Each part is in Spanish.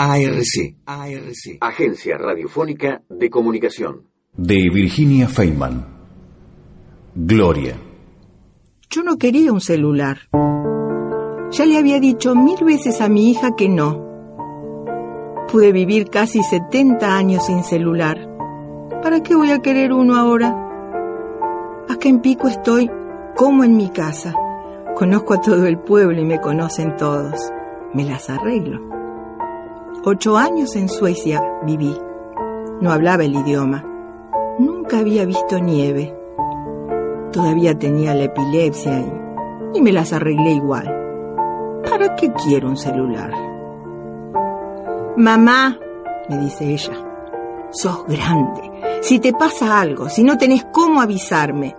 ARC, ARC, Agencia Radiofónica de Comunicación. De Virginia Feynman. Gloria. Yo no quería un celular. Ya le había dicho mil veces a mi hija que no. Pude vivir casi 70 años sin celular. ¿Para qué voy a querer uno ahora? Acá en Pico estoy como en mi casa. Conozco a todo el pueblo y me conocen todos. Me las arreglo. Ocho años en Suecia viví. No hablaba el idioma. Nunca había visto nieve. Todavía tenía la epilepsia y, me las arreglé igual. ¿Para qué quiero un celular? Mamá, me dice ella, sos grande. Si te pasa algo, si no tenés cómo avisarme.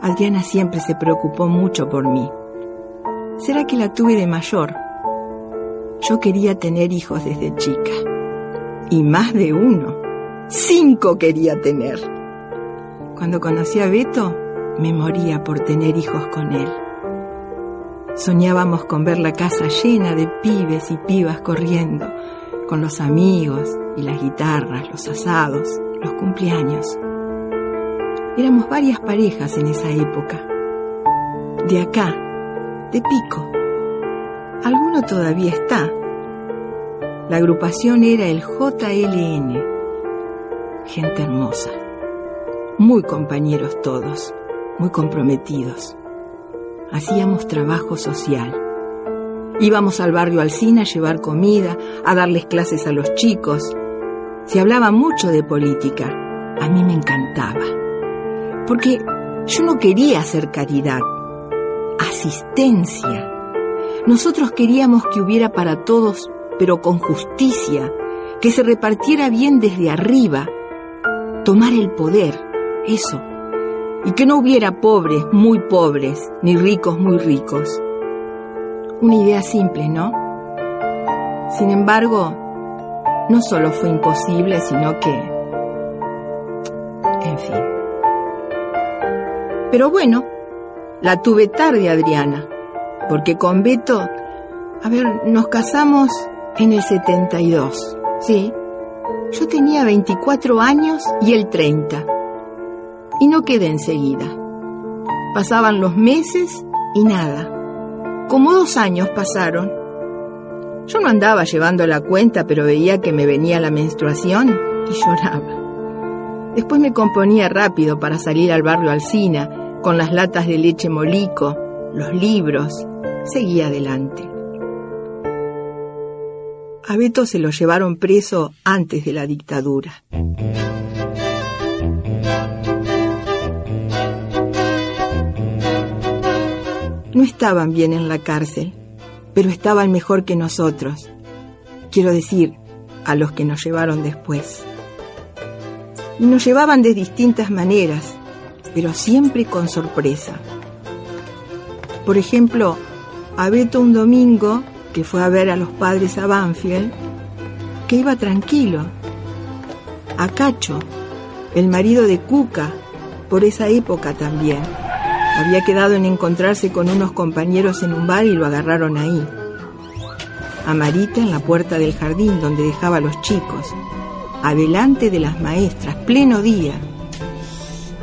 Adriana siempre se preocupó mucho por mí. ¿Será que la tuve de mayor? Yo quería tener hijos desde chica. Y más de uno. Cinco quería tener. Cuando conocí a Beto, me moría por tener hijos con él. Soñábamos con ver la casa llena de pibes y pibas corriendo, con los amigos y las guitarras, los asados, los cumpleaños. Éramos varias parejas en esa época. De acá, de Pico, Alguno todavía está. La agrupación era el JLN. Gente hermosa. Muy compañeros todos, muy comprometidos. Hacíamos trabajo social. Íbamos al barrio Alcina a llevar comida, a darles clases a los chicos. Se hablaba mucho de política. A mí me encantaba. Porque yo no quería hacer caridad, asistencia nosotros queríamos que hubiera para todos, pero con justicia, que se repartiera bien desde arriba, tomar el poder, eso, y que no hubiera pobres muy pobres, ni ricos muy ricos. Una idea simple, ¿no? Sin embargo, no solo fue imposible, sino que... En fin. Pero bueno, la tuve tarde, Adriana porque con Beto, a ver, nos casamos en el 72, ¿sí? Yo tenía 24 años y él 30. Y no quedé enseguida. Pasaban los meses y nada. Como dos años pasaron. Yo no andaba llevando la cuenta, pero veía que me venía la menstruación y lloraba. Después me componía rápido para salir al barrio Alcina, con las latas de leche molico, los libros, seguía adelante. A Beto se lo llevaron preso antes de la dictadura. No estaban bien en la cárcel, pero estaban mejor que nosotros. Quiero decir, a los que nos llevaron después. Y nos llevaban de distintas maneras, pero siempre con sorpresa. Por ejemplo, a Beto un domingo, que fue a ver a los padres a Banfield, que iba tranquilo. A Cacho, el marido de Cuca, por esa época también. Había quedado en encontrarse con unos compañeros en un bar y lo agarraron ahí. A Marita en la puerta del jardín donde dejaba a los chicos. Adelante de las maestras, pleno día.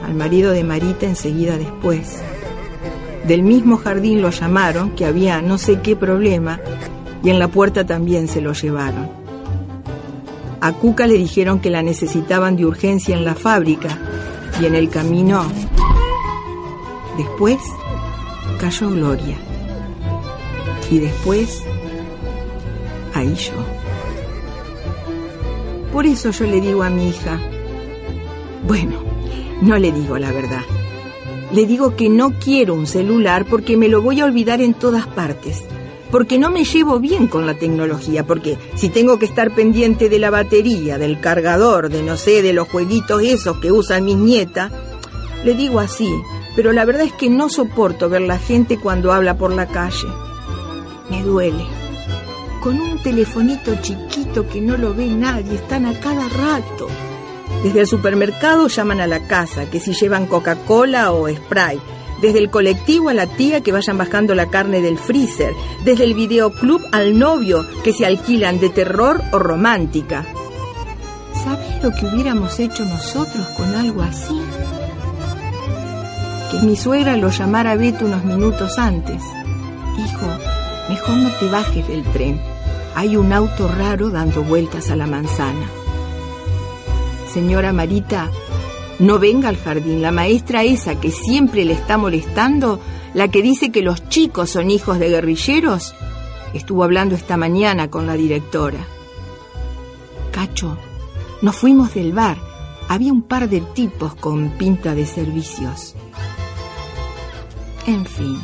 Al marido de Marita enseguida después. Del mismo jardín lo llamaron, que había no sé qué problema, y en la puerta también se lo llevaron. A Cuca le dijeron que la necesitaban de urgencia en la fábrica, y en el camino... Después cayó Gloria. Y después, ahí yo. Por eso yo le digo a mi hija, bueno, no le digo la verdad. Le digo que no quiero un celular porque me lo voy a olvidar en todas partes. Porque no me llevo bien con la tecnología, porque si tengo que estar pendiente de la batería, del cargador, de no sé, de los jueguitos esos que usan mis nietas, le digo así, pero la verdad es que no soporto ver la gente cuando habla por la calle. Me duele. Con un telefonito chiquito que no lo ve nadie, están a cada rato. Desde el supermercado llaman a la casa, que si llevan Coca-Cola o spray. desde el colectivo a la tía que vayan bajando la carne del freezer, desde el videoclub al novio que se alquilan de terror o romántica. ¿Sabes lo que hubiéramos hecho nosotros con algo así? Que mi suegra lo llamara a Beto unos minutos antes. Hijo, mejor no te bajes del tren. Hay un auto raro dando vueltas a la manzana. Señora Marita, no venga al jardín. La maestra esa que siempre le está molestando, la que dice que los chicos son hijos de guerrilleros, estuvo hablando esta mañana con la directora. Cacho, nos fuimos del bar. Había un par de tipos con pinta de servicios. En fin.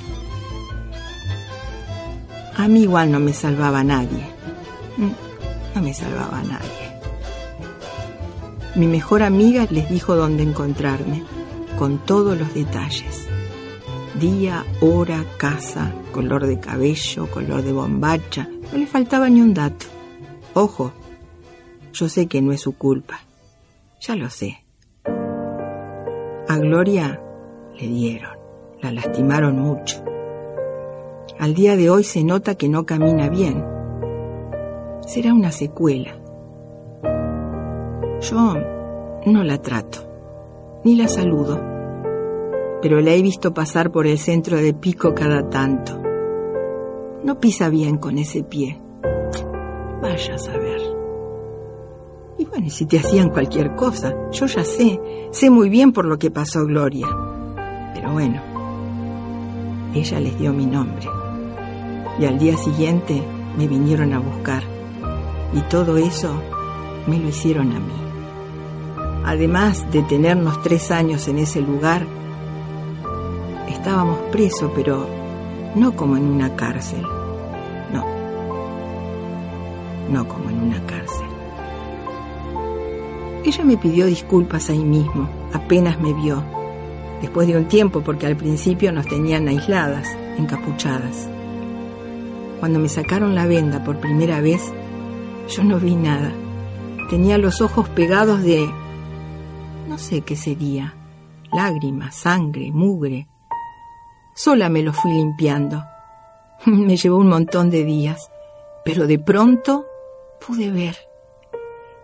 A mí igual no me salvaba nadie. Mm, no me salvaba nadie. Mi mejor amiga les dijo dónde encontrarme, con todos los detalles. Día, hora, casa, color de cabello, color de bombacha. No le faltaba ni un dato. Ojo, yo sé que no es su culpa. Ya lo sé. A Gloria le dieron, la lastimaron mucho. Al día de hoy se nota que no camina bien. Será una secuela. Yo no la trato, ni la saludo, pero la he visto pasar por el centro de pico cada tanto. No pisa bien con ese pie. Vaya a saber. Y bueno, si te hacían cualquier cosa, yo ya sé, sé muy bien por lo que pasó Gloria. Pero bueno, ella les dio mi nombre. Y al día siguiente me vinieron a buscar. Y todo eso me lo hicieron a mí. Además de tenernos tres años en ese lugar, estábamos presos, pero no como en una cárcel. No. No como en una cárcel. Ella me pidió disculpas ahí mismo, apenas me vio, después de un tiempo porque al principio nos tenían aisladas, encapuchadas. Cuando me sacaron la venda por primera vez, yo no vi nada. Tenía los ojos pegados de no sé qué sería. Lágrimas, sangre, mugre. Sola me lo fui limpiando. me llevó un montón de días, pero de pronto pude ver.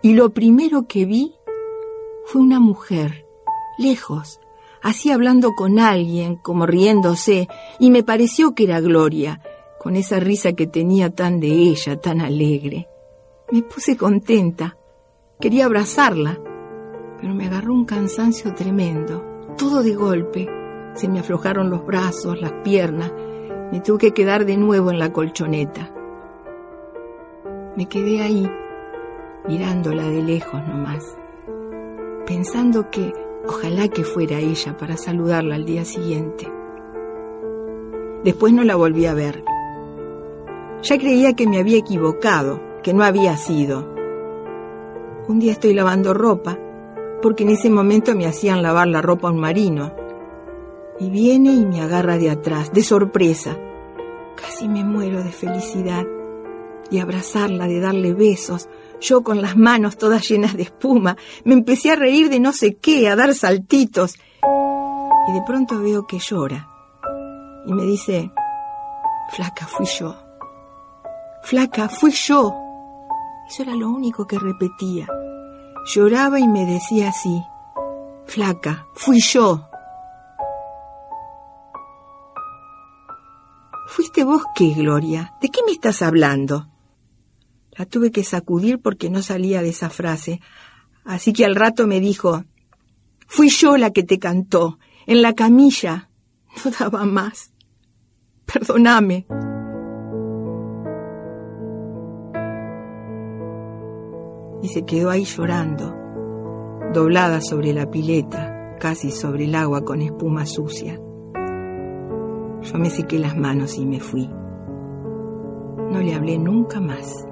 Y lo primero que vi fue una mujer, lejos, así hablando con alguien, como riéndose, y me pareció que era Gloria, con esa risa que tenía tan de ella, tan alegre. Me puse contenta. Quería abrazarla, pero me agarró un cansancio tremendo, todo de golpe. Se me aflojaron los brazos, las piernas, me tuve que quedar de nuevo en la colchoneta. Me quedé ahí, mirándola de lejos nomás, pensando que ojalá que fuera ella para saludarla al día siguiente. Después no la volví a ver. Ya creía que me había equivocado, que no había sido. Un día estoy lavando ropa porque en ese momento me hacían lavar la ropa a un marino. Y viene y me agarra de atrás, de sorpresa. Casi me muero de felicidad. Y abrazarla, de darle besos, yo con las manos todas llenas de espuma, me empecé a reír de no sé qué, a dar saltitos. Y de pronto veo que llora. Y me dice, flaca, fui yo. Flaca, fui yo. Eso era lo único que repetía. Lloraba y me decía así, flaca, fui yo. ¿Fuiste vos qué, Gloria? ¿De qué me estás hablando? La tuve que sacudir porque no salía de esa frase, así que al rato me dijo, fui yo la que te cantó, en la camilla. No daba más. Perdóname. Se quedó ahí llorando, doblada sobre la pileta, casi sobre el agua con espuma sucia. Yo me sequé las manos y me fui. No le hablé nunca más.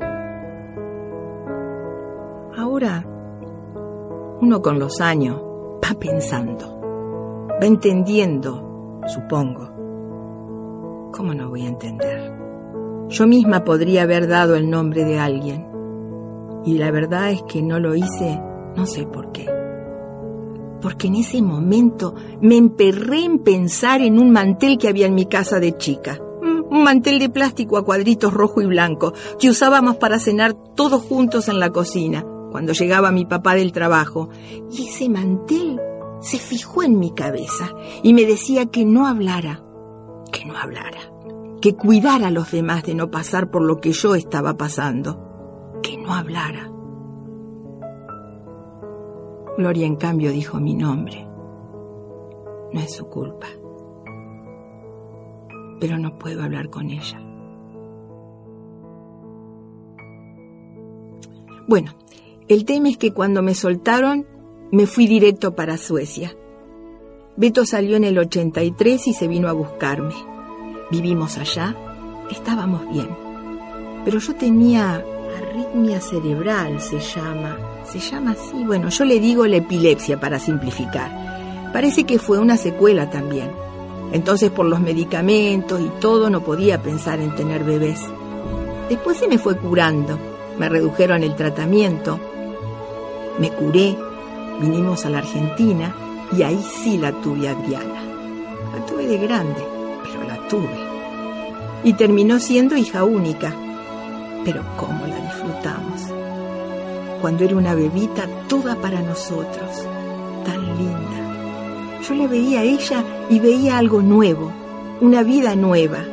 Ahora, uno con los años va pensando, va entendiendo, supongo. ¿Cómo no voy a entender? Yo misma podría haber dado el nombre de alguien y la verdad es que no lo hice, no sé por qué. porque en ese momento me emperré en pensar en un mantel que había en mi casa de chica. Un mantel de plástico a cuadritos rojo y blanco que usábamos para cenar todos juntos en la cocina cuando llegaba mi papá del trabajo. Y ese mantel se fijó en mi cabeza y me decía que no hablara, que no hablara, que cuidara a los demás de no pasar por lo que yo estaba pasando, que no hablara. Gloria en cambio dijo mi nombre. No es su culpa. Pero no puedo hablar con ella. Bueno, el tema es que cuando me soltaron me fui directo para Suecia. Beto salió en el 83 y se vino a buscarme. Vivimos allá, estábamos bien. Pero yo tenía arritmia cerebral, se llama. Se llama así. Bueno, yo le digo la epilepsia para simplificar. Parece que fue una secuela también. Entonces por los medicamentos y todo no podía pensar en tener bebés. Después se me fue curando. Me redujeron el tratamiento. Me curé vinimos a la Argentina y ahí sí la tuve Adriana. La tuve de grande, pero la tuve. Y terminó siendo hija única. Pero cómo la. Cuando era una bebita toda para nosotros, tan linda. Yo la veía a ella y veía algo nuevo, una vida nueva.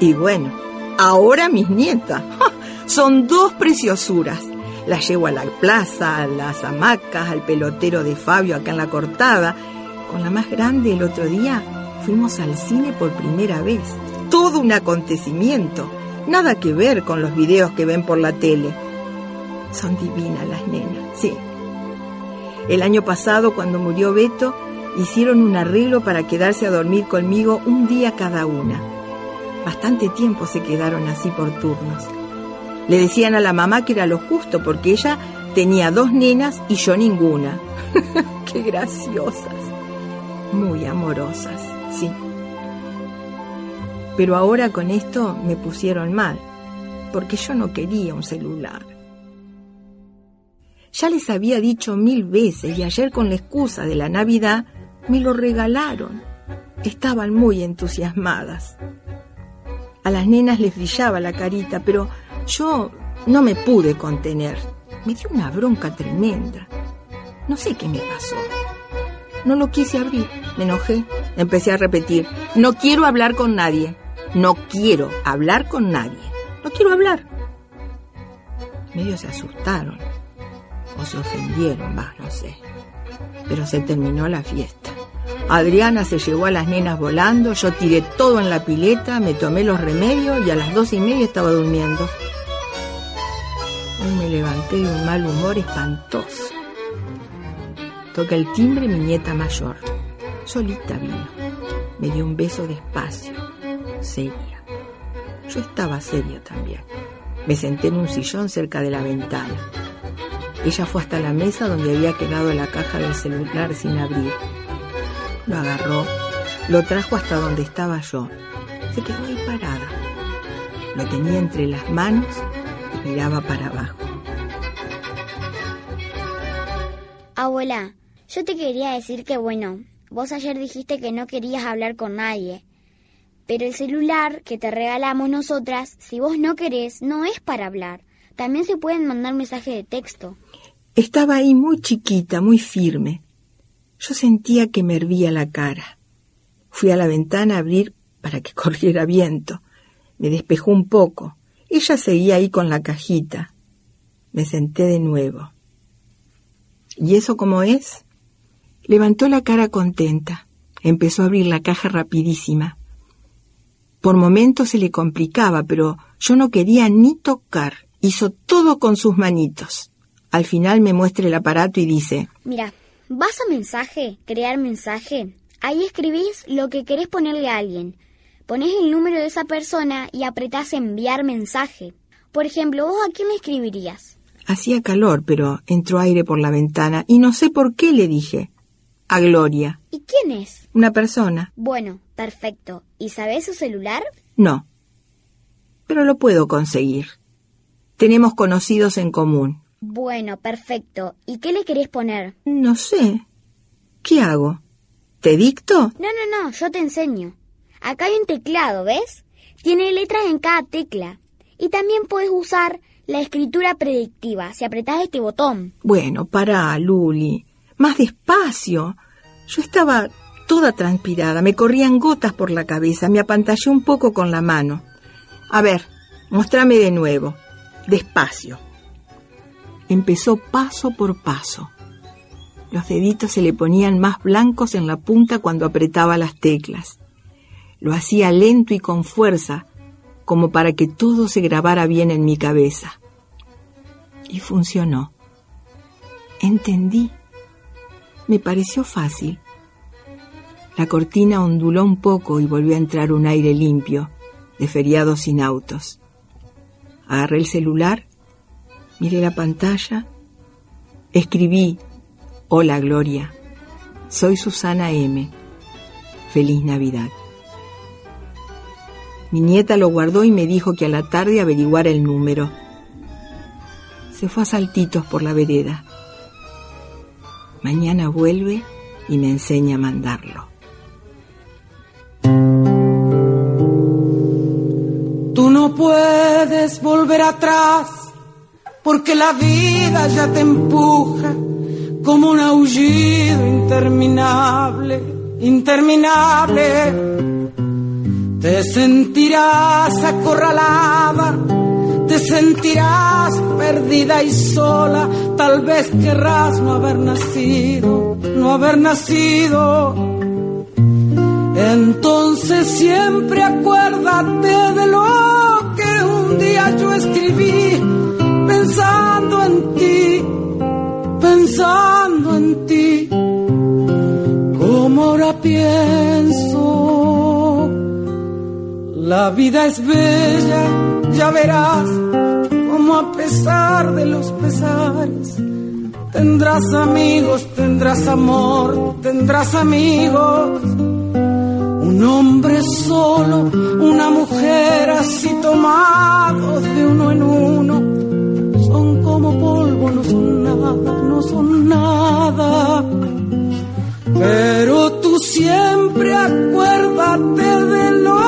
Y bueno, ahora mis nietas son dos preciosuras la llevo a la plaza, a las hamacas, al pelotero de Fabio acá en la cortada. Con la más grande el otro día fuimos al cine por primera vez. Todo un acontecimiento. Nada que ver con los videos que ven por la tele. Son divinas las nenas, sí. El año pasado, cuando murió Beto, hicieron un arreglo para quedarse a dormir conmigo un día cada una. Bastante tiempo se quedaron así por turnos. Le decían a la mamá que era lo justo porque ella tenía dos nenas y yo ninguna. Qué graciosas. Muy amorosas, sí. Pero ahora con esto me pusieron mal, porque yo no quería un celular. Ya les había dicho mil veces y ayer con la excusa de la Navidad me lo regalaron. Estaban muy entusiasmadas. A las nenas les brillaba la carita, pero yo no me pude contener. Me dio una bronca tremenda. No sé qué me pasó. No lo quise abrir. Me enojé. Empecé a repetir. No quiero hablar con nadie. No quiero hablar con nadie. No quiero hablar. Medio se asustaron. O se ofendieron, va, no sé. Pero se terminó la fiesta. Adriana se llevó a las nenas volando, yo tiré todo en la pileta, me tomé los remedios y a las dos y media estaba durmiendo. Me levanté de un mal humor espantoso. Toca el timbre mi nieta mayor. Solita vino. Me dio un beso despacio, seria. Yo estaba seria también. Me senté en un sillón cerca de la ventana. Ella fue hasta la mesa donde había quedado la caja del celular sin abrir. Lo agarró, lo trajo hasta donde estaba yo. Se quedó ahí parada. Lo tenía entre las manos y miraba para abajo. Abuela, yo te quería decir que bueno, vos ayer dijiste que no querías hablar con nadie. Pero el celular que te regalamos nosotras, si vos no querés, no es para hablar. También se pueden mandar mensajes de texto. Estaba ahí muy chiquita, muy firme. Yo sentía que me hervía la cara. Fui a la ventana a abrir para que corriera viento. Me despejó un poco. Ella seguía ahí con la cajita. Me senté de nuevo. ¿Y eso cómo es? Levantó la cara contenta. Empezó a abrir la caja rapidísima. Por momentos se le complicaba, pero yo no quería ni tocar. Hizo todo con sus manitos. Al final me muestra el aparato y dice, Mira, Vas a mensaje, crear mensaje. Ahí escribís lo que querés ponerle a alguien. Ponés el número de esa persona y apretás enviar mensaje. Por ejemplo, ¿vos a quién le escribirías? Hacía calor, pero entró aire por la ventana y no sé por qué le dije. A Gloria. ¿Y quién es? Una persona. Bueno, perfecto. ¿Y sabés su celular? No. Pero lo puedo conseguir. Tenemos conocidos en común. Bueno, perfecto. ¿Y qué le querés poner? No sé. ¿Qué hago? ¿Te dicto? No, no, no, yo te enseño. Acá hay un teclado, ¿ves? Tiene letras en cada tecla. Y también puedes usar la escritura predictiva si apretás este botón. Bueno, para, Luli. Más despacio. Yo estaba toda transpirada, me corrían gotas por la cabeza, me apantallé un poco con la mano. A ver, mostrame de nuevo. Despacio. Empezó paso por paso. Los deditos se le ponían más blancos en la punta cuando apretaba las teclas. Lo hacía lento y con fuerza, como para que todo se grabara bien en mi cabeza. Y funcionó. Entendí. Me pareció fácil. La cortina onduló un poco y volvió a entrar un aire limpio, de feriado sin autos. Agarré el celular, miré la pantalla, escribí, Hola Gloria, soy Susana M. Feliz Navidad. Mi nieta lo guardó y me dijo que a la tarde averiguara el número. Se fue a saltitos por la vereda. Mañana vuelve y me enseña a mandarlo. No puedes volver atrás porque la vida ya te empuja como un aullido interminable, interminable te sentirás acorralada, te sentirás perdida y sola, tal vez querrás no haber nacido, no haber nacido. Entonces siempre acuérdate de lo escribí, pensando en ti, pensando en ti, como ahora pienso la vida es bella, ya verás como a pesar de los pesares tendrás amigos, tendrás amor, tendrás amigos. Un hombre solo, una mujer así tomados de uno en uno, son como polvo, no son nada, no son nada. Pero tú siempre acuérdate de lo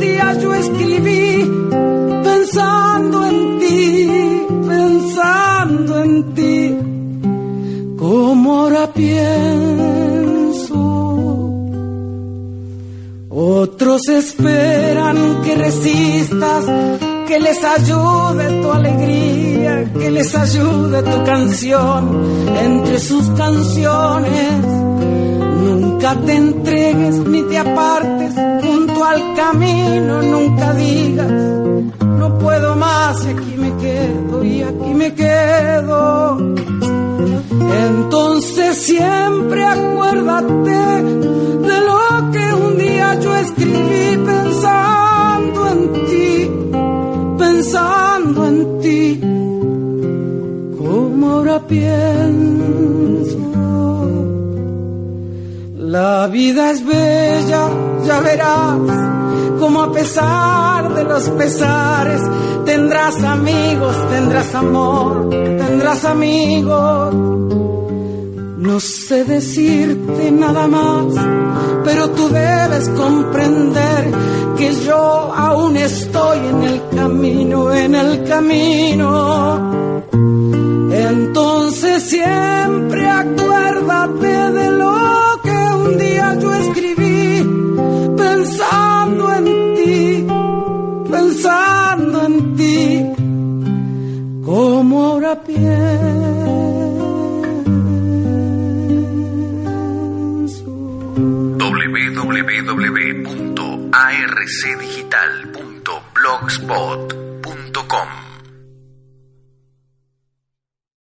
día yo escribí pensando esperan que resistas, que les ayude tu alegría, que les ayude tu canción. Entre sus canciones Nunca te entregues ni te apartes. Junto al camino, nunca digas, no puedo más aquí me quedo y aquí me quedo. Entonces siempre acuérdate de lo que un día yo escribí pensando en ti, como ahora pienso. La vida es bella, ya verás, como a pesar de los pesares, tendrás amigos, tendrás amor, tendrás amigos. No sé decirte nada más, pero tú debes comprender que yo aún estoy en el camino, en el camino. Entonces siempre acuérdate de lo un día yo escribí pensando en ti, pensando en ti, como ahora pienso. www.arcdigital.blogspot.com